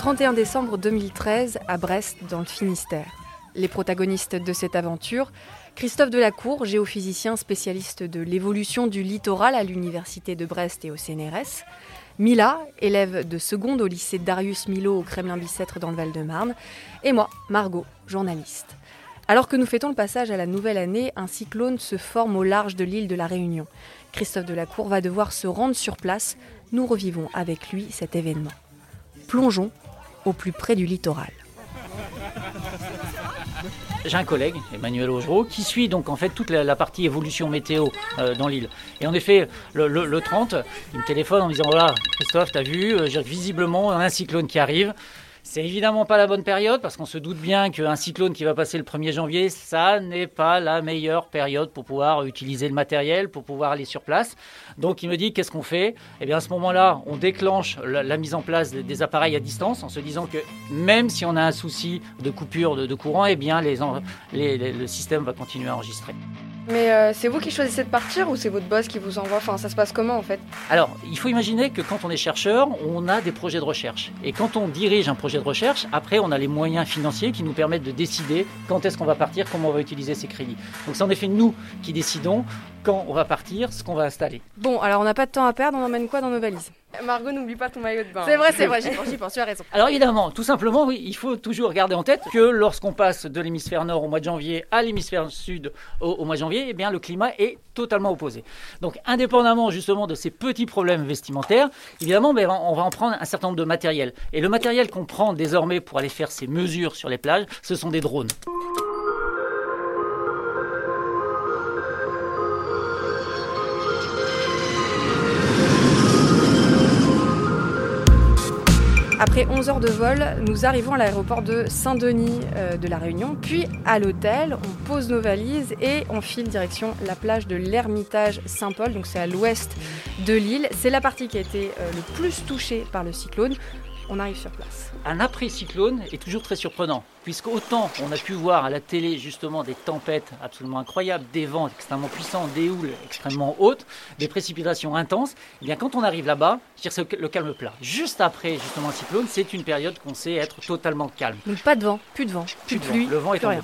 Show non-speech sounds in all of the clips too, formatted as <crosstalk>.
31 décembre 2013 à Brest, dans le Finistère. Les protagonistes de cette aventure, Christophe Delacour, géophysicien spécialiste de l'évolution du littoral à l'Université de Brest et au CNRS, Mila, élève de seconde au lycée Darius Milo au Kremlin-Bicêtre dans le Val-de-Marne, et moi, Margot, journaliste. Alors que nous fêtons le passage à la nouvelle année, un cyclone se forme au large de l'île de la Réunion. Christophe Delacour va devoir se rendre sur place. Nous revivons avec lui cet événement. Plongeons au plus près du littoral. J'ai un collègue, Emmanuel Augereau, qui suit donc en fait toute la, partie évolution météo euh, dans l'île. Et en effet, le, 30, il me téléphone en me disant voilà, Christophe, t'as vu, euh, visiblement, on a un cyclone qui arrive. C'est évidemment pas la bonne période parce qu'on se doute bien qu'un cyclone qui va passer le 1er janvier, ça n'est pas la meilleure période pour pouvoir utiliser le matériel, pour pouvoir aller sur place. Donc il me dit qu'est-ce qu'on fait? Eh bien à ce moment-là, on déclenche la, mise en place des, appareils à distance en se disant que même si on a un souci de coupure de, courant, eh bien le système va continuer à enregistrer. Mais euh, c'est vous qui choisissez de partir ou c'est votre boss qui vous envoie? Enfin, ça se passe comment en fait? Alors, il faut imaginer que quand on est chercheur, on a des projets de recherche. Et quand on dirige un projet de recherche, après, on a les moyens financiers qui nous permettent de décider quand est-ce qu'on va partir, comment on va utiliser ces crédits. Donc, c'est en effet nous qui décidons quand on va partir, ce qu'on va installer. Bon, alors on n'a pas de temps à perdre, on emmène quoi dans nos valises? Margot, n'oublie pas ton maillot de bain. C'est vrai, c'est vrai, j'y pense, j'y pense, tu as raison. Alors évidemment, tout simplement, oui, il faut toujours garder en tête que lorsqu'on passe de l'hémisphère nord au mois de janvier à l'hémisphère sud au, mois de janvier, eh bien le climat est totalement opposé. Donc indépendamment justement de ces petits problèmes vestimentaires, évidemment, ben, on va en prendre un certain nombre de matériel. Et le matériel qu'on prend désormais pour aller faire ces mesures sur les plages, ce sont des drones. Après 11 heures de vol, nous arrivons à l'aéroport de Saint-Denis euh, de la Réunion, puis à l'hôtel, on pose nos valises et on file direction la plage de l'Ermitage Saint-Paul, donc c'est à l'ouest de l'île. C'est la partie qui a été euh, le plus touchée par le cyclone on arrive sur place. Un après-cyclone est toujours très surprenant, puisque autant on a pu voir à la télé justement des tempêtes absolument incroyables, des vents extrêmement puissants, des houles extrêmement hautes, des précipitations intenses, et eh bien quand on arrive là-bas, c'est le calme plat. Juste après justement le cyclone, c'est une période qu'on sait être totalement calme. Donc pas de vent, plus de vent, plus, de, pluie, le vent est rien.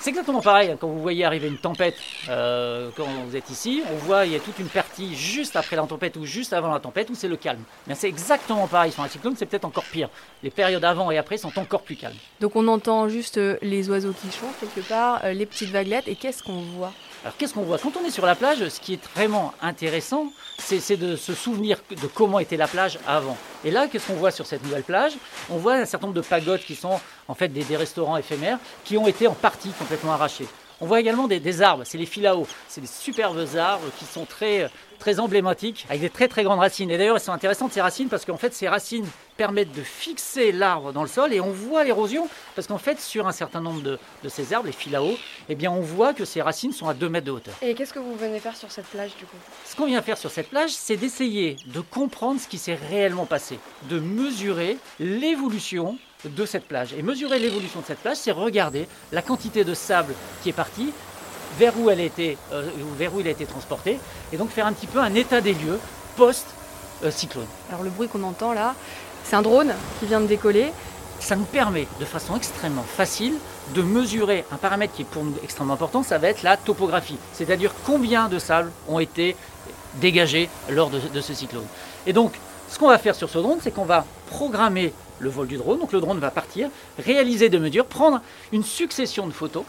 C'est exactement pareil hein, quand vous voyez arriver une tempête euh, quand vous êtes ici. On voit il y a toute une partie juste après la tempête ou juste avant la tempête où c'est le calme. Mais c'est exactement pareil sur un cyclone, c'est peut-être encore pire. Les périodes avant et après sont encore plus calmes. Donc on entend juste euh, les oiseaux qui chantent quelque part, euh, les petites vaguelettes et qu'est-ce qu'on voit? Alors qu'est-ce qu'on voit Quand on est sur la plage, ce qui est vraiment intéressant, c'est de se souvenir de comment était la plage avant. Et là, qu'est-ce qu'on voit sur cette nouvelle plage? On voit un certain nombre de pagodes qui sont en fait des, restaurants éphémères qui ont été en partie complètement arrachés. On voit également des, arbres, c'est les filaos, c'est des superbes arbres qui sont très, très emblématiques, avec des très très grandes racines. Et d'ailleurs, elles sont intéressantes ces racines parce qu'en fait, ces racines permettent de fixer l'arbre dans le sol et on voit l'érosion parce qu'en fait, sur un certain nombre de, ces arbres, les filaos, eh bien, on voit que ces racines sont à 2 mètres de hauteur. Et qu'est-ce que vous venez faire sur cette plage du coup? Ce qu'on vient faire sur cette plage, c'est d'essayer de comprendre ce qui s'est réellement passé, de mesurer l'évolution de cette plage. Et mesurer l'évolution de cette plage, c'est regarder la quantité de sable qui est parti, vers où, elle était, euh, vers où il a été transporté, et donc faire un petit peu un état des lieux post-cyclone. Alors le bruit qu'on entend là, c'est un drone qui vient de décoller. Ça nous permet de façon extrêmement facile de mesurer un paramètre qui est pour nous extrêmement important, ça va être la topographie, c'est-à-dire combien de sable ont été dégagés lors de, de ce cyclone. Et donc, ce qu'on va faire sur ce drone, c'est qu'on va programmer le vol du drone. Donc le drone va partir, réaliser des mesures, prendre une succession de photos.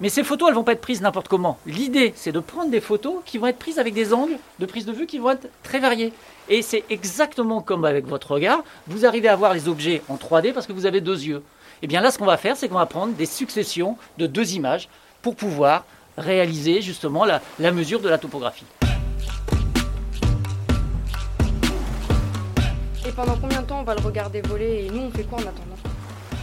Mais ces photos, elles vont pas être prises n'importe comment. L'idée, c'est de prendre des photos qui vont être prises avec des angles de prise de vue qui vont être très variés. Et c'est exactement comme avec votre regard. Vous arrivez à voir les objets en 3D parce que vous avez deux yeux. Et eh bien là, ce qu'on va faire, c'est qu'on va prendre des successions de deux images pour pouvoir réaliser justement la mesure de la topographie. Pendant combien de temps on va le regarder voler et nous on fait quoi en attendant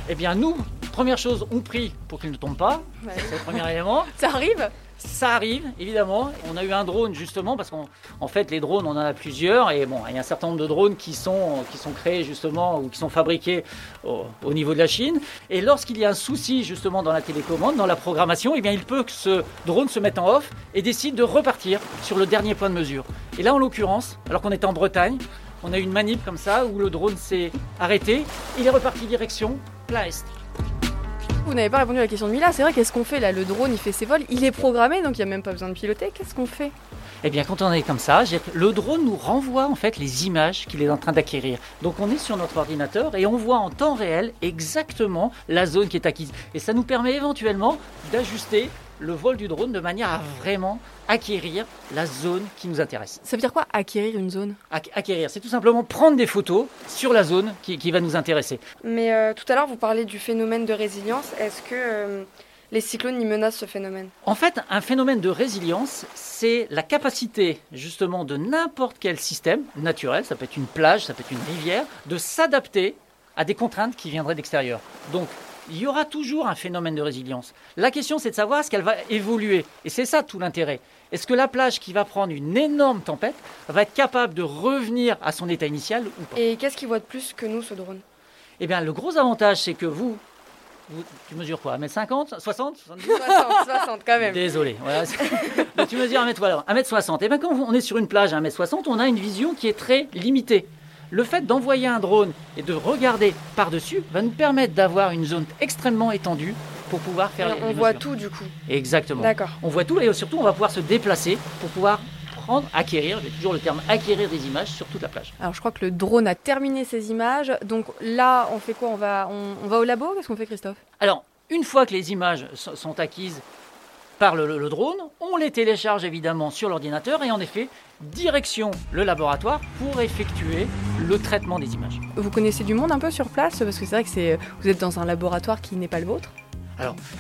Eh bien nous, première chose, on prie pour qu'il ne tombe pas. C'est le premier élément. <laughs> Ça arrive ça arrive, évidemment. On a eu un drone justement parce qu'en fait les drones on en a plusieurs et bon il y a un certain nombre de drones qui sont, qui sont créés justement ou qui sont fabriqués au, niveau de la Chine. Et lorsqu'il y a un souci justement dans la télécommande, dans la programmation, eh bien il peut que ce drone se mette en off et décide de repartir sur le dernier point de mesure. Et là en l'occurrence, alors qu'on était en Bretagne, on a eu une manip comme ça où le drone s'est arrêté, il est reparti direction plein est. Vous n'avez pas répondu à la question de Mila, c'est vrai, qu'est-ce qu'on fait là? Le drone il fait ses vols, il est programmé donc il n'y a même pas besoin de piloter, qu'est-ce qu'on fait? Eh bien, quand on est comme ça, le drone nous renvoie en fait les images qu'il est en train d'acquérir. Donc, on est sur notre ordinateur et on voit en temps réel exactement la zone qui est acquise. Et ça nous permet éventuellement d'ajuster le vol du drone de manière à vraiment acquérir la zone qui nous intéresse. Ça veut dire quoi acquérir une zone? Ac- Acquérir, c'est tout simplement prendre des photos sur la zone qui, qui va nous intéresser. Mais euh, tout à l'heure, vous parlez du phénomène de résilience. Est-ce que euh, les cyclones y menacent ce phénomène? En fait, un phénomène de résilience, c'est la capacité justement de n'importe quel système naturel, ça peut être une plage, ça peut être une rivière, de s'adapter à des contraintes qui viendraient d'extérieur. Donc, il y aura toujours un phénomène de résilience. La question, c'est de savoir est-ce qu'elle va évoluer. Et c'est ça tout l'intérêt. Est-ce que la plage qui va prendre une énorme tempête va être capable de revenir à son état initial ou pas? Et qu'est-ce qu'il voit de plus que nous, ce drone? Eh bien, le gros avantage, c'est que vous, vous- tu mesures quoi? 1m50 60 70 60, 60 quand même. Désolé. Voilà. <laughs> Tu mesures 1m, voilà, 1m60. Et bien quand on est sur une plage à 1m60, on a une vision qui est très limitée. Le fait d'envoyer un drone et de regarder par-dessus va nous permettre d'avoir une zone extrêmement étendue pour pouvoir faire les, On les voit tout du coup. Exactement. D'accord. On voit tout et surtout on va pouvoir se déplacer pour pouvoir prendre, acquérir, j'ai toujours le terme acquérir des images sur toute la plage. Alors je crois que le drone a terminé ses images, donc là on fait quoi? On va, on, on va au labo? Qu'est-ce qu'on fait Christophe? Alors, une fois que les images so- sont acquises par le, drone, on les télécharge évidemment sur l'ordinateur et en effet, direction le laboratoire pour effectuer le traitement des images. Vous connaissez du monde un peu sur place Parce que c'est vrai que c'est, vous êtes dans un laboratoire qui n'est pas le vôtre?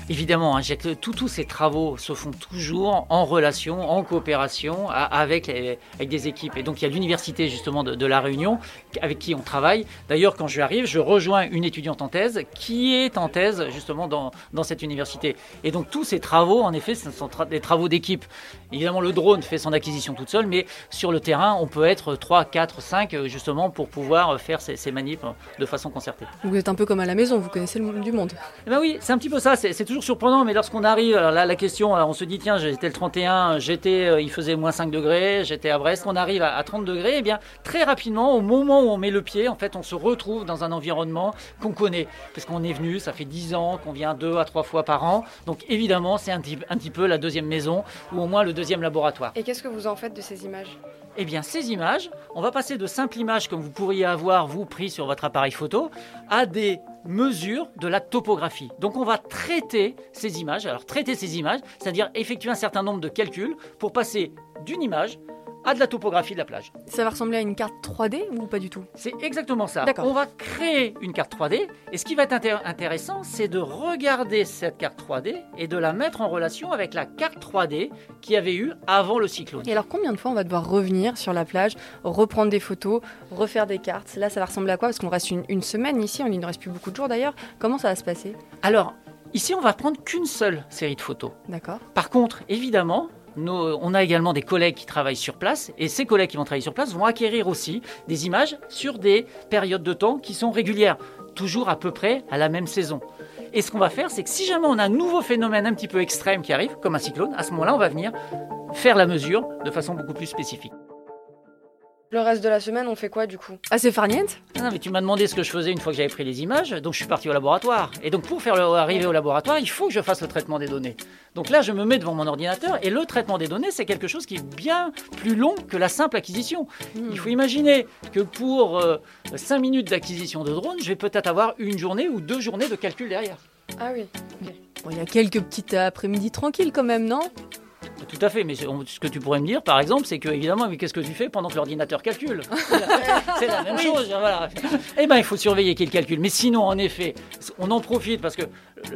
Évidemment, hein, tous ces travaux se font toujours en relation, en coopération avec, les- avec des équipes. Et donc il y a l'université justement de, de La Réunion avec qui on travaille. D'ailleurs, quand je arrive, je rejoins une étudiante en thèse qui est en thèse justement dans, dans cette université. Et donc tous ces travaux, en effet, ce sont tra- des travaux d'équipe. Évidemment, le drone fait son acquisition toute seule, mais sur le terrain, on peut être 3, 4, 5 euh, justement pour pouvoir faire ces, ces manips euh, de façon concertée. Vous êtes un peu comme à la maison, vous connaissez le monde du monde. Eh ben oui, c'est un petit peu ça, c'est toujours surprenant, mais lorsqu'on arrive, alors là la question, alors on se dit tiens j'étais le 31, j'étais, euh, il faisait moins 5 degrés, j'étais à Brest, on arrive à, à 30 degrés, et bien très rapidement, au moment où on met le pied, en fait on se retrouve dans un environnement qu'on connaît, parce qu'on est venu, ça fait 10 ans qu'on vient deux à trois fois par an, donc évidemment c'est un, petit- un petit peu la deuxième maison, ou au moins le deuxième laboratoire. Et qu'est-ce que vous en faites de ces images? Eh bien, ces images, on va passer de simples images comme vous pourriez avoir, vous, pris sur votre appareil photo, à des mesures de la topographie. Donc, on va traiter ces images. Alors, traiter ces images, c'est-à-dire effectuer un certain nombre de calculs pour passer d'une image à de la topographie de la plage. Ça va ressembler à une carte 3D ou pas du tout? C'est exactement ça. On va créer une carte 3D et ce qui va être intér- intéressant, c'est de regarder cette carte 3D et de la mettre en relation avec la carte 3D qu'il y avait eu avant le cyclone. Et alors combien de fois on va devoir revenir sur la plage, reprendre des photos, refaire des cartes? Là ça va ressembler à quoi? Parce qu'on reste une, une semaine ici, on- ne reste plus beaucoup de jours d'ailleurs. Comment ça va se passer? Alors, ici, on va prendre qu'une seule série de photos. D'accord. Par contre, évidemment, on a également des collègues qui travaillent sur place et ces collègues qui vont travailler sur place vont acquérir aussi des images sur des périodes de temps qui sont régulières, toujours à peu près à la même saison. Et ce qu'on va faire, c'est que si jamais on a un nouveau phénomène un petit peu extrême qui arrive, comme un cyclone, à ce moment-là, on va venir faire la mesure de façon beaucoup plus spécifique. Le reste de la semaine, on fait quoi du coup? Ah c'est farniente? Ah Non, mais tu m'as demandé ce que je faisais une fois que j'avais pris les images, donc je suis parti au laboratoire. Et donc pour faire le- arriver au laboratoire, il faut que je fasse le traitement des données. Donc là, je me mets devant mon ordinateur et le traitement des données, c'est quelque chose qui est bien plus long que la simple acquisition. Il faut imaginer que pour 5 minutes d'acquisition de drone, je vais peut-être avoir une journée ou deux journées de calcul derrière. Ah oui. Bon, il y a quelques petites après-midi tranquilles quand même, non? Tout à fait, mais ce que tu pourrais me dire, par exemple, c'est que évidemment, mais qu'est-ce que tu fais pendant que l'ordinateur calcule? <laughs> C'est la même chose. Voilà. Eh ben, il faut surveiller qu'il calcule. Mais sinon, en effet, on en profite parce que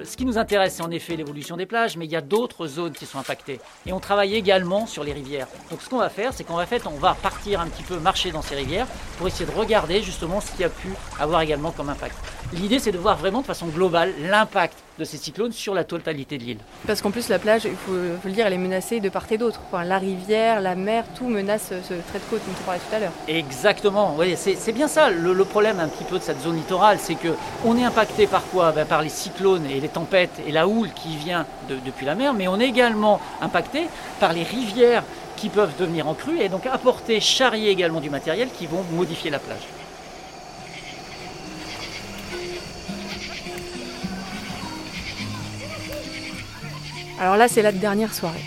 ce qui nous intéresse, c'est en effet l'évolution des plages, mais il y a d'autres zones qui sont impactées. Et on travaille également sur les rivières. Donc, ce qu'on va faire, c'est qu'en fait, on va partir un petit peu marcher dans ces rivières pour essayer de regarder justement ce qui a pu avoir également comme impact. L'idée, c'est de voir vraiment de façon globale l'impact de ces cyclones sur la totalité de l'île. Parce qu'en plus la plage, il faut, faut le dire, elle est menacée de part et d'autre. Enfin, la rivière, la mer, tout menace ce trait de côte dont tu parlais tout à l'heure. Exactement, oui, c'est c'est bien ça le, le problème un petit peu de cette zone littorale, c'est que on est impacté par quoi? Ben, Par les cyclones et les tempêtes et la houle qui vient de- depuis la mer, mais on est également impacté par les rivières qui peuvent devenir en crue et donc apporter, charrier également du matériel qui vont modifier la plage. Alors là, c'est la dernière soirée.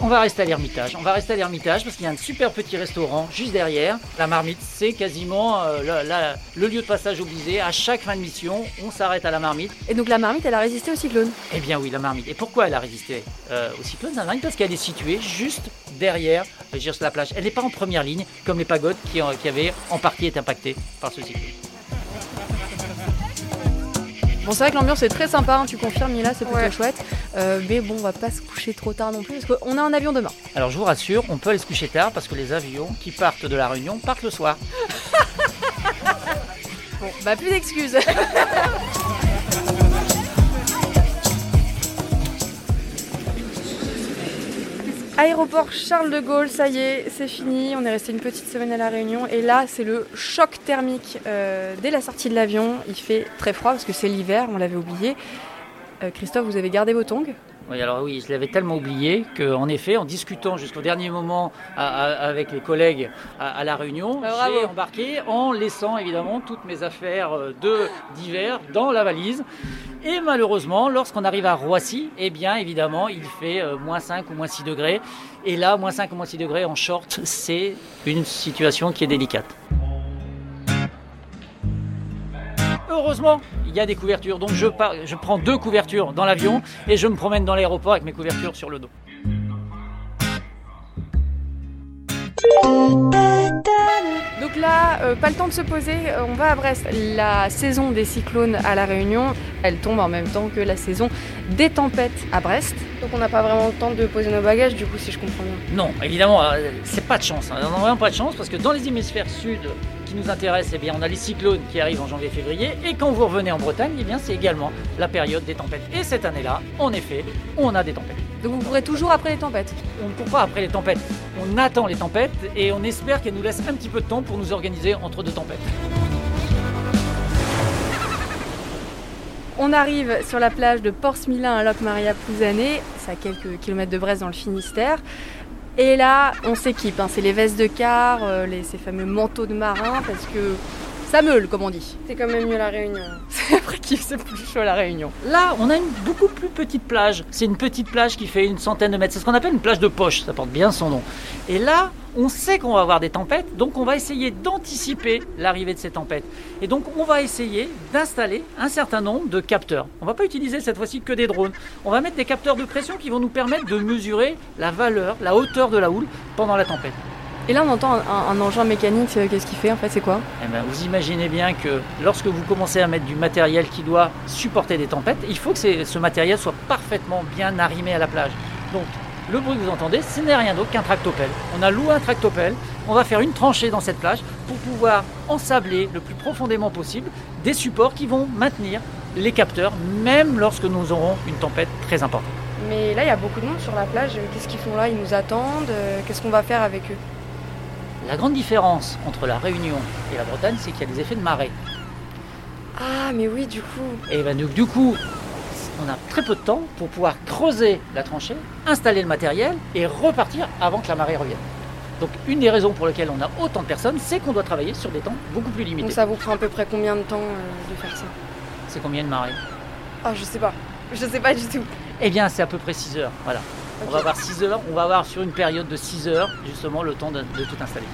On va rester à l'Ermitage. On va rester à l'Ermitage parce qu'il y a un super petit restaurant juste derrière. La marmite, c'est quasiment euh, le, la- le lieu de passage obligé. À chaque fin de mission, on s'arrête à la marmite. Et donc la marmite, elle a résisté au cyclone. Eh bien oui, la marmite. Et pourquoi elle a résisté euh, au cyclone La marmite? Parce qu'elle est située juste derrière euh, dire, sur la plage. Elle n'est pas en première ligne comme les pagodes qui, euh, qui avaient en partie été impactées par ce cyclone. Bon, c'est vrai que l'ambiance est très sympa, hein, tu confirmes, Mila, c'est plutôt Ouais. chouette. Euh, mais bon, on va pas se coucher trop tard non plus, parce qu'on a un avion demain. Alors je vous rassure, on peut aller se coucher tard parce que les avions qui partent de la Réunion partent le soir. <laughs> Bon, bah plus d'excuses. <laughs> Aéroport Charles de Gaulle, ça y est, c'est fini. On est resté une petite semaine à La Réunion. Et là, c'est le choc thermique euh, dès la sortie de l'avion. Il fait très froid parce que c'est l'hiver, on l'avait oublié. Euh, Christophe, vous avez gardé vos tongs? Oui, alors oui, je l'avais tellement oublié qu'en effet, en discutant jusqu'au dernier moment à- à- avec les collègues à, à la Réunion, Ah, j'ai embarqué en laissant évidemment toutes mes affaires euh, de d'hiver dans la valise. Et malheureusement, lorsqu'on arrive à Roissy, eh bien évidemment, il fait euh, moins 5 ou moins 6 degrés. Et là, moins 5 ou moins 6 degrés en short, c'est une situation qui est délicate. Heureusement, y a des couvertures. Donc je, pars- je prends deux couvertures dans l'avion et je me promène dans l'aéroport avec mes couvertures sur le dos. Donc là, euh, pas le temps de se poser, euh, on va à Brest. La saison des cyclones à La Réunion, elle tombe en même temps que la saison des tempêtes à Brest. Donc on n'a pas vraiment le temps de poser nos bagages, du coup, si je comprends bien. Non, évidemment, euh, c'est pas de chance. hein. On n'a vraiment pas de chance parce que dans les hémisphères sud qui nous intéressent, eh bien, on a les cyclones qui arrivent en janvier-février. Et quand vous revenez en Bretagne, eh bien, c'est également la période des tempêtes. Et cette année-là, en effet, on a des tempêtes. Donc vous pourrez toujours après les tempêtes? On ne court pas après les tempêtes. On attend les tempêtes et on espère qu'elles nous laissent un petit peu de temps pour nous organiser entre deux tempêtes. On arrive sur la plage de Porce-Milin à Locmaria-Pouzané, c'est à quelques kilomètres de Brest dans le Finistère. Et là, on s'équipe, hein. c'est les vestes de car, euh, ces fameux manteaux de marin, parce que ça meule, comme on dit. C'est quand même mieux la Réunion. <laughs> C'est après qu'il c'est plus chaud à la Réunion. Là, on a une beaucoup plus petite plage. C'est une petite plage qui fait une centaine de mètres. C'est ce qu'on appelle une plage de poche, ça porte bien son nom. Et là, on sait qu'on va avoir des tempêtes, donc on va essayer d'anticiper l'arrivée de ces tempêtes. Et donc on va essayer d'installer un certain nombre de capteurs. On va pas utiliser cette fois-ci que des drones. On va mettre des capteurs de pression qui vont nous permettre de mesurer la valeur, la hauteur de la houle pendant la tempête. Et là, on entend un, un- un engin mécanique, euh, qu'est-ce qu'il fait en fait, c'est quoi? Eh ben, vous imaginez bien que lorsque vous commencez à mettre du matériel qui doit supporter des tempêtes, il faut que ce matériel soit parfaitement bien arrimé à la plage. Donc le bruit que vous entendez, ce n'est rien d'autre qu'un tractopelle. On a loué un tractopelle, on va faire une tranchée dans cette plage pour pouvoir ensabler le plus profondément possible des supports qui vont maintenir les capteurs, même lorsque nous aurons une tempête très importante. Mais là, il y a beaucoup de monde sur la plage. Qu'est-ce qu'ils font là? Ils nous attendent? Euh, Qu'est-ce qu'on va faire avec eux? La grande différence entre la Réunion et la Bretagne, c'est qu'il y a des effets de marée. Ah, mais oui, du coup. Et ben, donc, du coup, on a très peu de temps pour pouvoir creuser la tranchée, installer le matériel et repartir avant que la marée revienne. Donc une des raisons pour lesquelles on a autant de personnes, c'est qu'on doit travailler sur des temps beaucoup plus Donc limités. ça vous prend à peu près combien de temps euh, de faire ça? C'est combien de marée Ah, je sais pas. Je sais pas du tout. Eh bien, c'est à peu près 6 heures. Voilà. On va avoir 6 heures, on va avoir sur une période de 6 heures justement le temps de, de tout installer.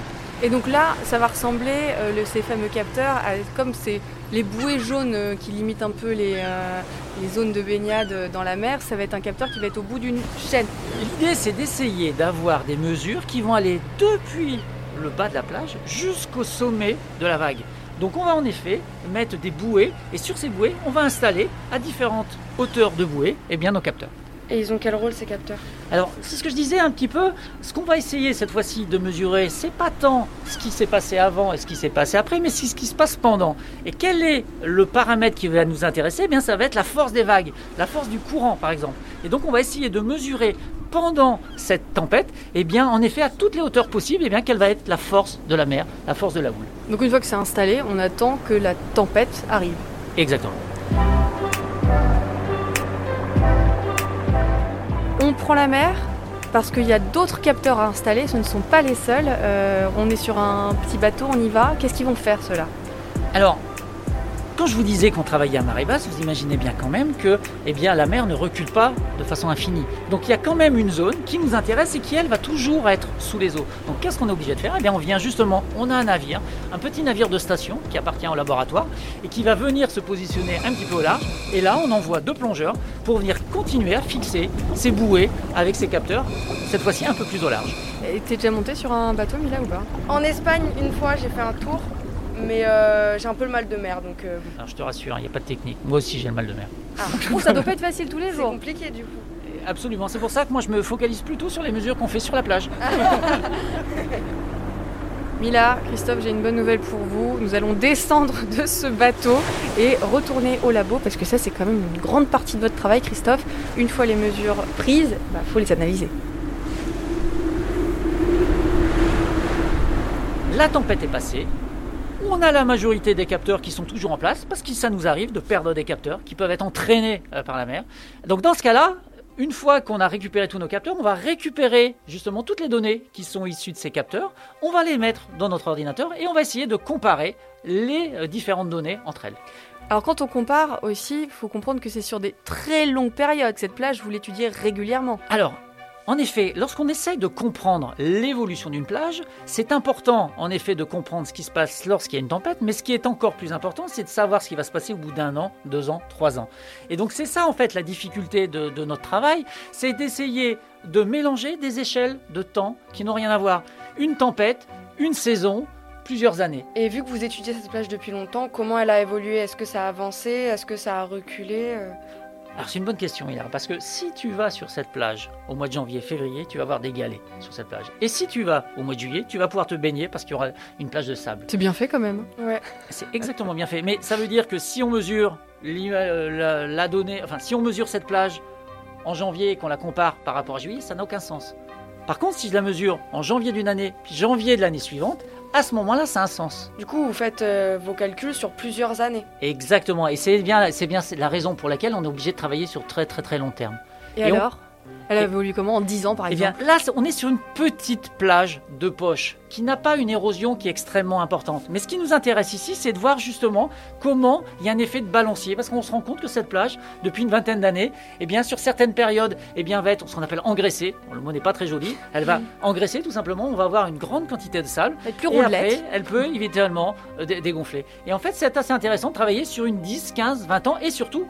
Et donc là, ça va ressembler, euh, le- ces fameux capteurs, à, comme c'est les bouées jaunes euh, qui limitent un peu les, euh, les zones de baignade dans la mer. Ça va être un capteur qui va être au bout d'une chaîne. L'idée, c'est d'essayer d'avoir des mesures qui vont aller depuis le bas de la plage jusqu'au sommet de la vague. Donc on va en effet mettre des bouées et sur ces bouées, on va installer à différentes hauteurs de bouées eh bien, nos capteurs. Et ils ont quel rôle ces capteurs Alors, c'est ce que je disais un petit peu. Ce qu'on va essayer cette fois-ci de mesurer, c'est pas tant ce qui s'est passé avant et ce qui s'est passé après, mais c'est ce qui se passe pendant. Et quel est le paramètre qui va nous intéresser? Eh bien, ça va être la force des vagues, la force du courant, par exemple. Et donc, on va essayer de mesurer pendant cette tempête, eh bien, en effet, à toutes les hauteurs possibles, eh bien, quelle va être la force de la mer, la force de la houle. Donc une fois que c'est installé, on attend que la tempête arrive. Exactement. Prend la mer parce qu'il y a d'autres capteurs à installer, ce ne sont pas les seuls. Euh, on est sur un petit bateau, on y va. Qu'est-ce qu'ils vont faire ceux-là? Alors, quand je vous disais qu'on travaillait à marée basse, vous imaginez bien quand même que eh bien, la mer ne recule pas de façon infinie. Donc il y a quand même une zone qui nous intéresse et qui, elle, va toujours être sous les eaux. Donc qu'est-ce qu'on est obligé de faire? Eh bien, on vient justement, on a un navire, un petit navire de station qui appartient au laboratoire et qui va venir se positionner un petit peu au large. Et là, on envoie deux plongeurs pour venir continuer à fixer ces bouées avec ces capteurs, cette fois-ci un peu plus au large. Et t'es déjà monté sur un bateau, Mila, ou pas? En Espagne, une fois, j'ai fait un tour mais euh, j'ai un peu le mal de mer. Donc, euh, Alors, je te rassure, il n'y a pas de technique. Moi aussi, j'ai le mal de mer. Ah. <laughs> oh, ça doit pas être facile tous les C'est jours. compliqué du coup. Absolument, c'est pour ça que moi je me focalise plutôt sur les mesures qu'on fait sur la plage. <laughs> <laughs> Mila, Christophe, j'ai une bonne nouvelle pour vous. Nous allons descendre de ce bateau et retourner au labo parce que ça, c'est quand même une grande partie de votre travail, Christophe. Une fois les mesures prises, il bah, faut les analyser. La tempête est passée. On a la majorité des capteurs qui sont toujours en place parce que ça nous arrive de perdre des capteurs qui peuvent être entraînés euh, par la mer. Donc dans ce cas-là, une fois qu'on a récupéré tous nos capteurs, on va récupérer justement toutes les données qui sont issues de ces capteurs, on va les mettre dans notre ordinateur et on va essayer de comparer les euh, différentes données entre elles. Alors quand on compare aussi, il faut comprendre que c'est sur des très longues périodes. Cette plage, vous l'étudiez régulièrement. Alors, en effet, lorsqu'on essaye de comprendre l'évolution d'une plage, c'est important en effet de comprendre ce qui se passe lorsqu'il y a une tempête, mais ce qui est encore plus important, c'est de savoir ce qui va se passer au bout d'un an, deux ans, trois ans. Et donc c'est ça en fait la difficulté de, de notre travail, c'est d'essayer de mélanger des échelles de temps qui n'ont rien à voir. Une tempête, une saison, plusieurs années. Et vu que vous étudiez cette plage depuis longtemps, comment elle a évolué? Est-ce que ça a avancé? Est-ce que ça a reculé? Alors c'est une bonne question, Hilar, parce que si tu vas sur cette plage au mois de janvier, février, tu vas voir des galets sur cette plage. Et si tu vas au mois de juillet, tu vas pouvoir te baigner parce qu'il y aura une plage de sable. C'est bien fait quand même. Ouais. C'est exactement bien fait. Mais ça veut dire que si on mesure euh, la, la donnée, enfin si on mesure cette plage en janvier et qu'on la compare par rapport à juillet, ça n'a aucun sens. Par contre, si je la mesure en janvier d'une année, puis janvier de l'année suivante, à ce moment-là, ça a un sens. Du coup, vous faites euh, vos calculs sur plusieurs années. Exactement, et c'est bien, c'est bien la raison pour laquelle on est obligé de travailler sur très très très long terme. Et, et alors? Elle a évolué comment en 10 ans par exemple Eh bien, là, on est sur une petite plage de poche qui n'a pas une érosion qui est extrêmement importante. Mais ce qui nous intéresse ici, c'est de voir justement comment il y a un effet de balancier, parce qu'on se rend compte que cette plage, depuis une vingtaine d'années, eh bien, sur certaines périodes, eh bien, va être ce qu'on appelle engraissée. Bon, le mot n'est pas très joli. Elle va engraisser tout simplement. On va avoir une grande quantité de sable. Elle plus et après, elle peut éventuellement euh, dé- dégonfler. Et en fait, c'est assez intéressant de travailler sur une 10, 15, 20 ans et surtout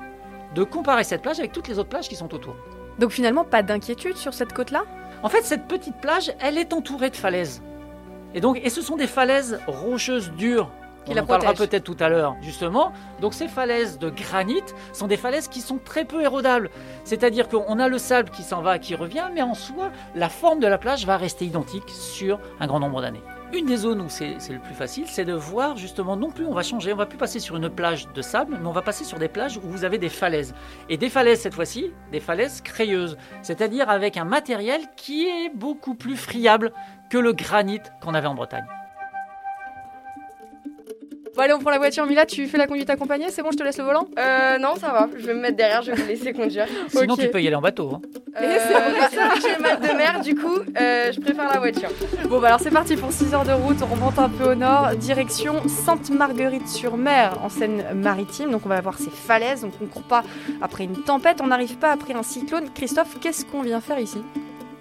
de comparer cette plage avec toutes les autres plages qui sont autour. Donc finalement, pas d'inquiétude sur cette côte-là? En fait, cette petite plage, elle est entourée de falaises. Et donc, et ce sont des falaises rocheuses dures. Qui On la en parlera peut-être tout à l'heure, justement. Donc, ces falaises de granit sont des falaises qui sont très peu érodables. C'est-à-dire qu'on a le sable qui s'en va, qui revient, mais en soi, la forme de la plage va rester identique sur un grand nombre d'années. Une des zones où c'est le plus facile, c'est de voir justement, non plus on va changer, on va plus passer sur une plage de sable, mais on va passer sur des plages où vous avez des falaises. Et des falaises cette fois-ci, des falaises crayeuses, c'est-à-dire avec un matériel qui est beaucoup plus friable que le granit qu'on avait en Bretagne. Bon allez, on prend la voiture. Mila, tu fais la conduite accompagnée C'est bon, je te laisse le volant? Euh, non, ça va. Je vais me mettre derrière, je vais vous laisser conduire. Sinon tu peux y aller en bateau. hein. Euh, c'est vrai, bah, <laughs> j'ai le mal de mer, du coup, euh, je préfère la voiture. Bon bah alors c'est parti pour 6 heures de route, on remonte un peu au nord, direction Sainte-Marguerite-sur-Mer en Seine-Maritime, donc on va voir ces falaises, donc on court pas après une tempête, on n'arrive pas après un cyclone. Christophe, qu'est-ce qu'on vient faire ici?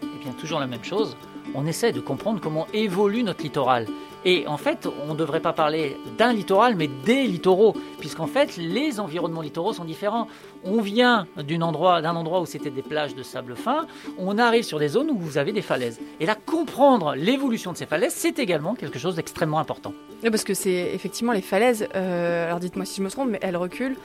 Eh bien, toujours la même chose. On essaie de comprendre comment évolue notre littoral. Et en fait, on ne devrait pas parler d'un littoral, mais des littoraux, puisqu'en fait, les environnements littoraux sont différents. On vient d'un endroit, d'un endroit où c'était des plages de sable fin, on arrive sur des zones où vous avez des falaises. Et là, comprendre l'évolution de ces falaises, c'est également quelque chose d'extrêmement important. Parce que c'est effectivement les falaises, euh, alors dites-moi si je me trompe, mais elles reculent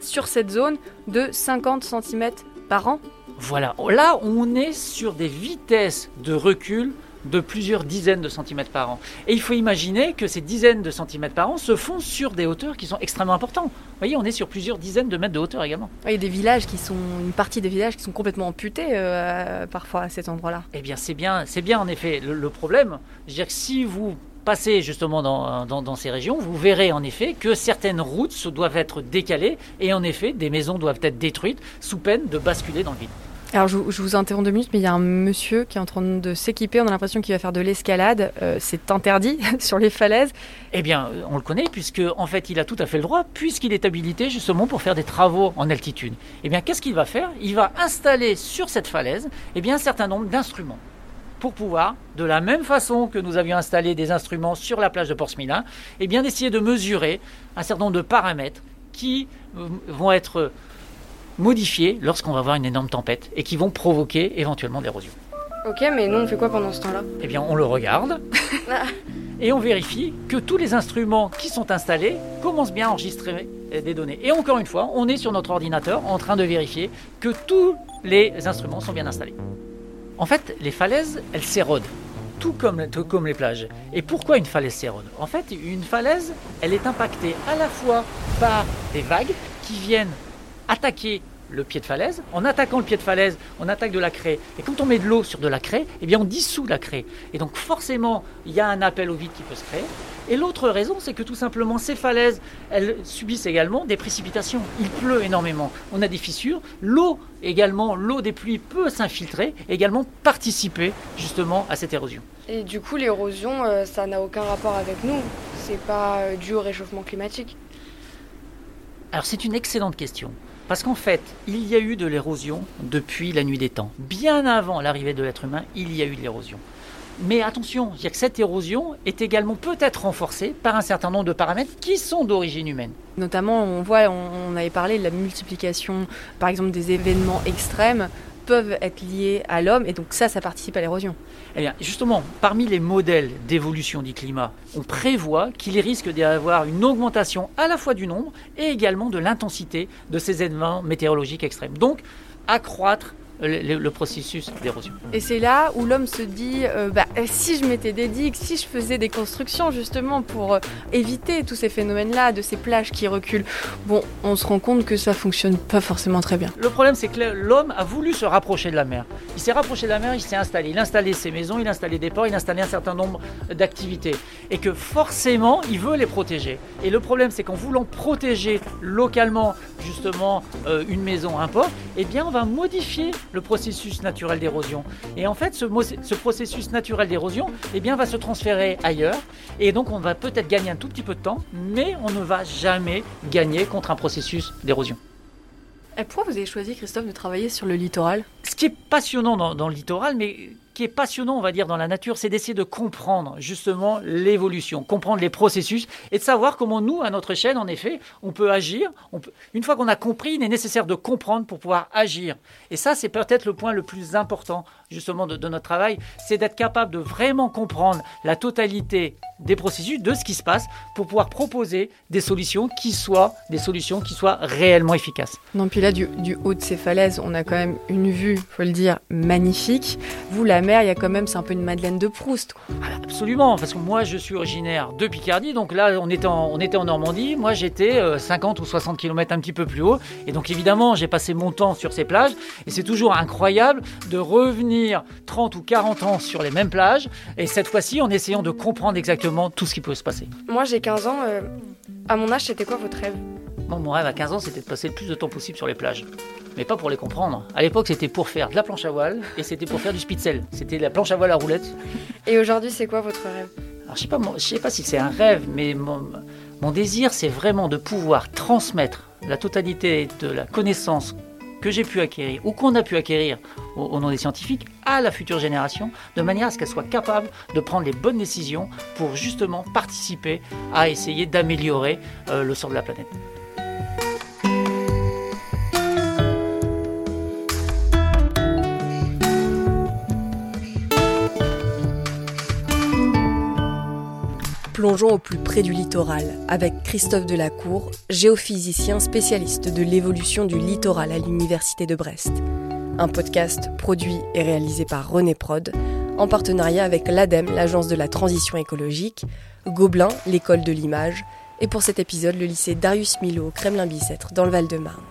sur cette zone de 50 cm par an. Voilà, là, on est sur des vitesses de recul de plusieurs dizaines de centimètres par an. Et il faut imaginer que ces dizaines de centimètres par an se font sur des hauteurs qui sont extrêmement importantes. Vous voyez, on est sur plusieurs dizaines de mètres de hauteur également. Il y a des villages qui sont, une partie des villages qui sont complètement amputés euh, parfois à cet endroit-là. Eh bien, c'est bien, c'est bien en effet le, le problème. Je veux dire que si vous passez justement dans, dans- dans ces régions, vous verrez en effet que certaines routes doivent être décalées et en effet, des maisons doivent être détruites sous peine de basculer dans le vide. Alors je, vous interromps deux minutes, mais il y a un monsieur qui est en train de s'équiper, on a l'impression qu'il va faire de l'escalade, euh, c'est interdit <laughs> sur les falaises. Eh bien, on le connaît puisque en fait il a tout à fait le droit, puisqu'il est habilité justement pour faire des travaux en altitude. Eh bien, qu'est-ce qu'il va faire? Il va installer sur cette falaise eh bien, un certain nombre d'instruments pour pouvoir, de la même façon que nous avions installé des instruments sur la plage de Portsmouth, eh bien d'essayer de mesurer un certain nombre de paramètres qui euh, vont être modifiés lorsqu'on va avoir une énorme tempête et qui vont provoquer éventuellement l'érosion. Ok, mais nous on fait quoi pendant ce temps-là? Eh bien, on le regarde <laughs> et on vérifie que tous les instruments qui sont installés commencent bien à enregistrer des données. Et encore une fois, on est sur notre ordinateur en train de vérifier que tous les instruments sont bien installés. En fait, les falaises, elles s'érodent, tout comme, tout comme les plages. Et pourquoi une falaise s'érode? En fait, une falaise, elle est impactée à la fois par des vagues qui viennent attaquer le pied de falaise. En attaquant le pied de falaise, on attaque de la craie. Et quand on met de l'eau sur de la craie, eh bien on dissout la craie. Et donc forcément, il y a un appel au vide qui peut se créer. Et l'autre raison, c'est que tout simplement, ces falaises, elles subissent également des précipitations. Il pleut énormément. On a des fissures. L'eau également, l'eau des pluies peut s'infiltrer, également participer justement à cette érosion. Et du coup, l'érosion, euh, ça n'a aucun rapport avec nous. C'est pas euh, dû au réchauffement climatique. Alors c'est une excellente question. Parce qu'en fait, il y a eu de l'érosion depuis la nuit des temps. Bien avant l'arrivée de l'être humain, il y a eu de l'érosion. Mais attention, cette érosion est également peut-être renforcée par un certain nombre de paramètres qui sont d'origine humaine. Notamment, on voit, on, avait parlé de la multiplication, par exemple, des événements extrêmes peuvent être liés à l'homme, et donc ça, ça participe à l'érosion. Eh bien, justement, parmi les modèles d'évolution du climat, on prévoit qu'il risque d'y avoir une augmentation à la fois du nombre et également de l'intensité de ces événements météorologiques extrêmes. Donc, accroître le, processus d'érosion. Et c'est là où l'homme se dit, euh, bah, si je mettais des digues, si je faisais des constructions justement pour euh, éviter tous ces phénomènes-là, de ces plages qui reculent, bon, on se rend compte que ça fonctionne pas forcément très bien. Le problème, c'est que l'homme a voulu se rapprocher de la mer. Il s'est rapproché de la mer, il s'est installé. Il a installé ses maisons, il a installé des ports, il a installé un certain nombre d'activités. Et que forcément, il veut les protéger. Et le problème, c'est qu'en voulant protéger localement, justement, euh, une maison, un port, eh bien, on va modifier le processus naturel d'érosion. Et en fait, ce, ce processus naturel d'érosion eh bien, va se transférer ailleurs. Et donc, on va peut-être gagner un tout petit peu de temps, mais on ne va jamais gagner contre un processus d'érosion. Et pourquoi vous avez choisi, Christophe, de travailler sur le littoral? Ce qui est passionnant dans, dans le littoral, mais qui est passionnant, on va dire, dans la nature, c'est d'essayer de comprendre justement l'évolution, comprendre les processus et de savoir comment nous, à notre échelle, en effet, on peut agir. Une fois qu'on a compris, il est nécessaire de comprendre pour pouvoir agir. Et ça, c'est peut-être le point le plus important justement de, notre travail, c'est d'être capable de vraiment comprendre la totalité des processus, de ce qui se passe, pour pouvoir proposer des solutions qui soient des solutions qui soient réellement efficaces. Non, puis là, du, haut de ces falaises, on a quand même une vue, faut le dire, magnifique. Vous, la mer, il y a quand même, c'est un peu une Madeleine de Proust. absolument, parce que moi, je suis originaire de Picardie, donc là, on était en, on était en Normandie. Moi, j'étais 50 euh, ou 60 km un petit peu plus haut, et donc évidemment, j'ai passé mon temps sur ces plages, et c'est toujours incroyable de revenir 30 ou 40 ans sur les mêmes plages, et cette fois-ci en essayant de comprendre exactement tout ce qui peut se passer. Moi j'ai 15 ans, euh, à mon âge c'était quoi votre rêve? Mon rêve à 15 ans c'était de passer le plus de temps possible sur les plages. Mais pas pour les comprendre. À l'époque, c'était pour faire de la planche à voile et c'était pour faire du spitzel. C'était la planche à voile à roulettes. Et aujourd'hui, c'est quoi votre rêve? Alors, je sais pas, je sais pas si c'est un rêve, mais mon, mon désir, c'est vraiment de pouvoir transmettre la totalité de la connaissance que j'ai pu acquérir ou qu'on a pu acquérir au, nom des scientifiques à la future génération, de manière à ce qu'elle soit capable de prendre les bonnes décisions pour justement participer à essayer d'améliorer euh, le sort de la planète. Au plus près du littoral avec Christophe Delacour, géophysicien spécialiste de l'évolution du littoral à l'Université de Brest. Un podcast produit et réalisé par René Prod en partenariat avec l'ADEME, l'Agence de la transition écologique, Gobelin, l'école de l'image, et pour cet épisode, le lycée Darius Milo, Kremlin-Bicêtre, dans le Val-de-Marne.